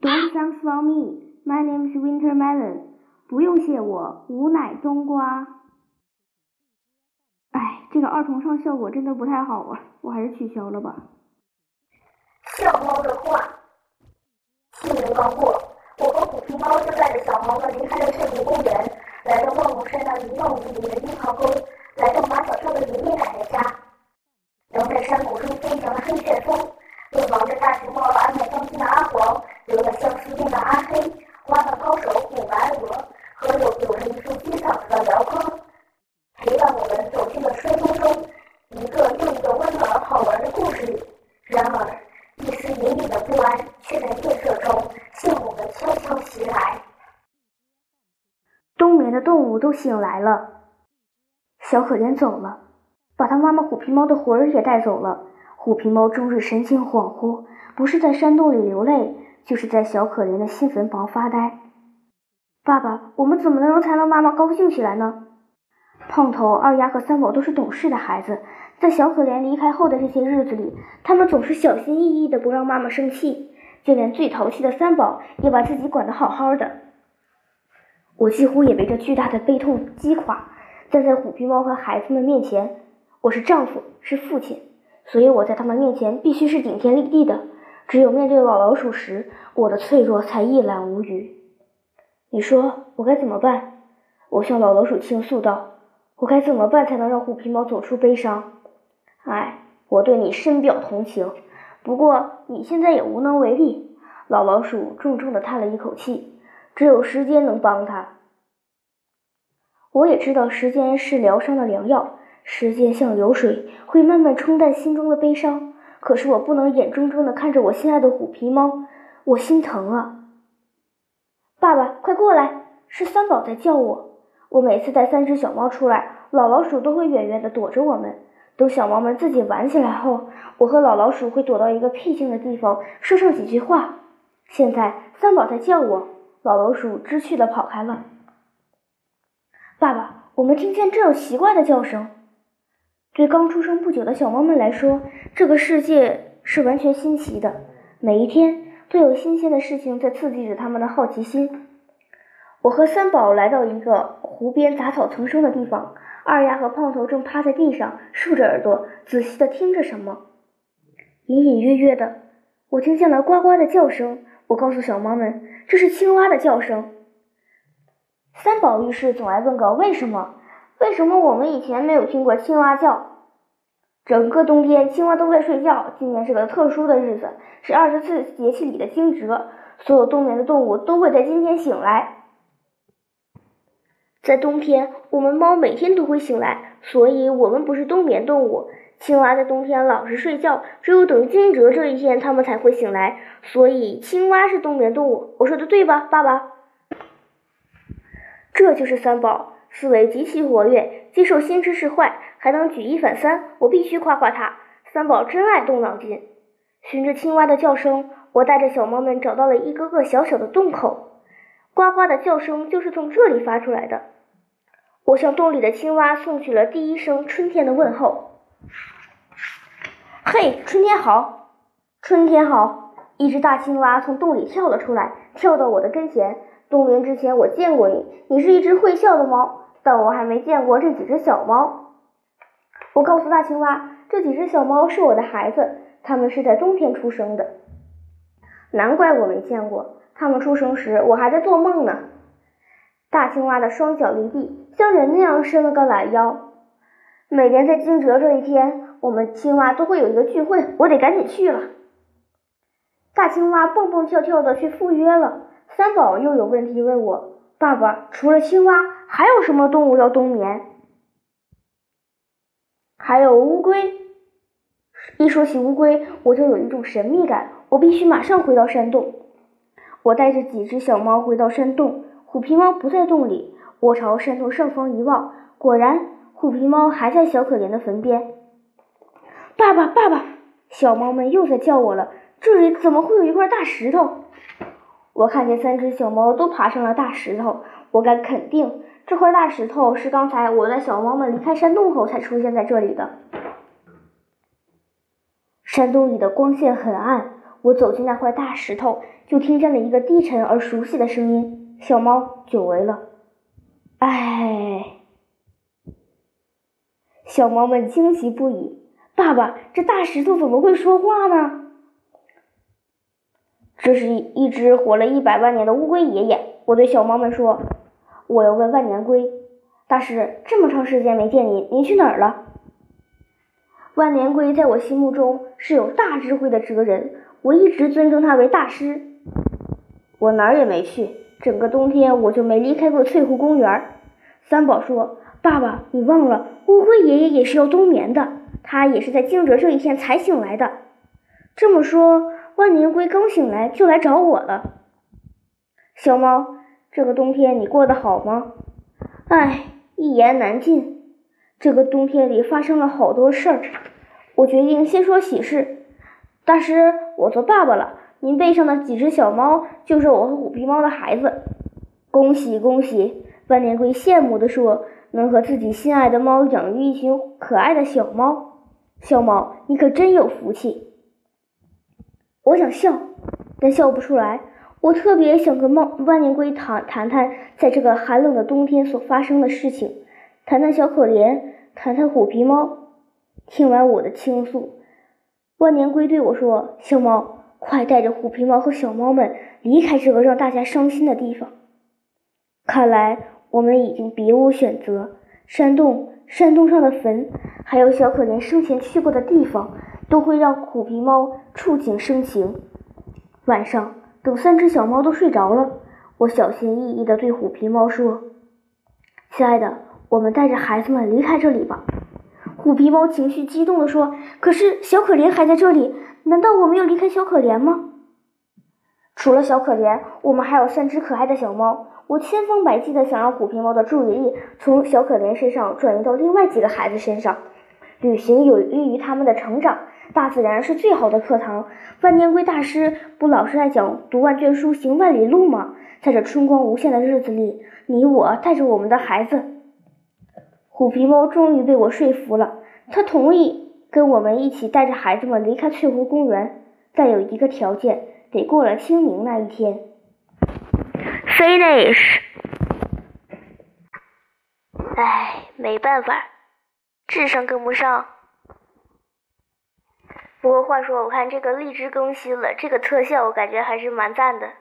Don't thanks for me. My name is Winter Melon. 不用谢我，吾乃冬瓜。哎，这个二重唱效果真的不太好啊，我还是取消了吧。小猫的话，新年刚过，我和虎皮猫就带着小猫们离开了翠湖公园，来到万亩山那一望无垠的樱桃沟，来到马小跳的爷爷奶奶家。黑，花瓣高手虎白鹅，和有有着一副金嗓子的辽哥，陪伴我们走进了春风中一个又一个温暖而好玩的故事里。然而。一丝隐隐的不安，却在夜色中向我们悄悄袭来。冬眠的动物都醒来了，小可怜走了，把他妈妈虎皮猫的魂儿也带走了。虎皮猫终日神情恍惚，不是在山洞里流泪，就是在小可怜的新坟旁发呆。爸爸，我们怎么能才让妈妈高兴起来呢？胖头、二丫和三宝都是懂事的孩子。在小可怜离开后的这些日子里，他们总是小心翼翼的，不让妈妈生气。就连最淘气的三宝，也把自己管得好好的。我几乎也被这巨大的悲痛击垮。站在虎皮猫和孩子们面前，我是丈夫，是父亲，所以我在他们面前必须是顶天立地的。只有面对老老鼠时，我的脆弱才一览无余。你说我该怎么办？我向老老鼠倾诉道：“我该怎么办才能让虎皮猫走出悲伤？”哎，我对你深表同情，不过你现在也无能为力。老老鼠重重的叹了一口气，只有时间能帮他。我也知道时间是疗伤的良药，时间像流水，会慢慢冲淡心中的悲伤。可是我不能眼睁睁的看着我心爱的虎皮猫，我心疼啊！爸爸，快过来！是三宝在叫我。我每次带三只小猫出来，老老鼠都会远远的躲着我们。等小猫们自己玩起来后，我和老老鼠会躲到一个僻静的地方，说上几句话。现在三宝在叫我，老老鼠知趣的跑开了。爸爸，我们听见这种奇怪的叫声。对刚出生不久的小猫们来说，这个世界是完全新奇的，每一天都有新鲜的事情在刺激着他们的好奇心。我和三宝来到一个湖边杂草丛生的地方。二丫和胖头正趴在地上，竖着耳朵，仔细的听着什么。隐隐约约的，我听见了呱呱的叫声。我告诉小猫们，这是青蛙的叫声。三宝遇事总爱问个为什么？为什么我们以前没有听过青蛙叫？整个冬天，青蛙都在睡觉。今年是个特殊的日子，是二十四节气里的惊蛰，所有冬眠的动物都会在今天醒来。在冬天，我们猫每天都会醒来，所以我们不是冬眠动物。青蛙在冬天老是睡觉，只有等惊蛰这一天，它们才会醒来。所以青蛙是冬眠动物，我说的对吧，爸爸？这就是三宝，思维极其活跃，接受新知识坏，还能举一反三，我必须夸夸他。三宝真爱动脑筋。循着青蛙的叫声，我带着小猫们找到了一个个小小的洞口，呱呱的叫声就是从这里发出来的。我向洞里的青蛙送去了第一声春天的问候。嘿，春天好，春天好！一只大青蛙从洞里跳了出来，跳到我的跟前。冬眠之前，我见过你，你是一只会笑的猫，但我还没见过这几只小猫。我告诉大青蛙，这几只小猫是我的孩子，它们是在冬天出生的。难怪我没见过，它们出生时我还在做梦呢。大青蛙的双脚离地，像人那样伸了个懒腰。每年在惊蛰这一天，我们青蛙都会有一个聚会，我得赶紧去了。大青蛙蹦蹦跳跳的去赴约了。三宝又有问题问我：“爸爸，除了青蛙，还有什么动物要冬眠？”还有乌龟。一说起乌龟，我就有一种神秘感，我必须马上回到山洞。我带着几只小猫回到山洞。虎皮猫不在洞里，我朝山洞上方一望，果然，虎皮猫还在小可怜的坟边。爸爸，爸爸，小猫们又在叫我了。这里怎么会有一块大石头？我看见三只小猫都爬上了大石头，我敢肯定，这块大石头是刚才我带小猫们离开山洞后才出现在这里的。山洞里的光线很暗，我走进那块大石头，就听见了一个低沉而熟悉的声音：“小猫，久违了。”哎，小猫们惊奇不已。爸爸，这大石头怎么会说话呢？这是一只活了一百万年的乌龟爷爷。我对小猫们说：“我要问万年龟，大师，这么长时间没见您，您去哪儿了？”万年龟在我心目中是有大智慧的哲人，我一直尊称他为大师。我哪儿也没去，整个冬天我就没离开过翠湖公园。三宝说：“爸爸，你忘了，乌龟爷爷也是要冬眠的。”他也是在惊蛰这一天才醒来的。这么说，万年龟刚醒来就来找我了。小猫，这个冬天你过得好吗？唉，一言难尽。这个冬天里发生了好多事儿。我决定先说喜事。大师，我做爸爸了。您背上的几只小猫就是我和虎皮猫的孩子。恭喜恭喜！万年龟羡慕地说：“能和自己心爱的猫养育一群可爱的小猫。”小猫，你可真有福气！我想笑，但笑不出来。我特别想跟猫万年龟谈谈谈，在这个寒冷的冬天所发生的事情，谈谈小可怜，谈谈虎皮猫。听完我的倾诉，万年龟对我说：“小猫，快带着虎皮猫和小猫们离开这个让大家伤心的地方。看来我们已经别无选择。”山洞。山洞上的坟，还有小可怜生前去过的地方，都会让虎皮猫触景生情。晚上，等三只小猫都睡着了，我小心翼翼地对虎皮猫说：“亲爱的，我们带着孩子们离开这里吧。”虎皮猫情绪激动地说：“可是小可怜还在这里，难道我们要离开小可怜吗？”除了小可怜，我们还有三只可爱的小猫。我千方百计地想让虎皮猫的注意力从小可怜身上转移到另外几个孩子身上。旅行有利于他们的成长，大自然是最好的课堂。万年龟大师不老是爱讲“读万卷书，行万里路”吗？在这春光无限的日子里，你我带着我们的孩子，虎皮猫终于被我说服了。他同意跟我们一起带着孩子们离开翠湖公园，但有一个条件，得过了清明那一天。Finish。唉，没办法，智商跟不上。不过话说，我看这个荔枝更新了，这个特效我感觉还是蛮赞的。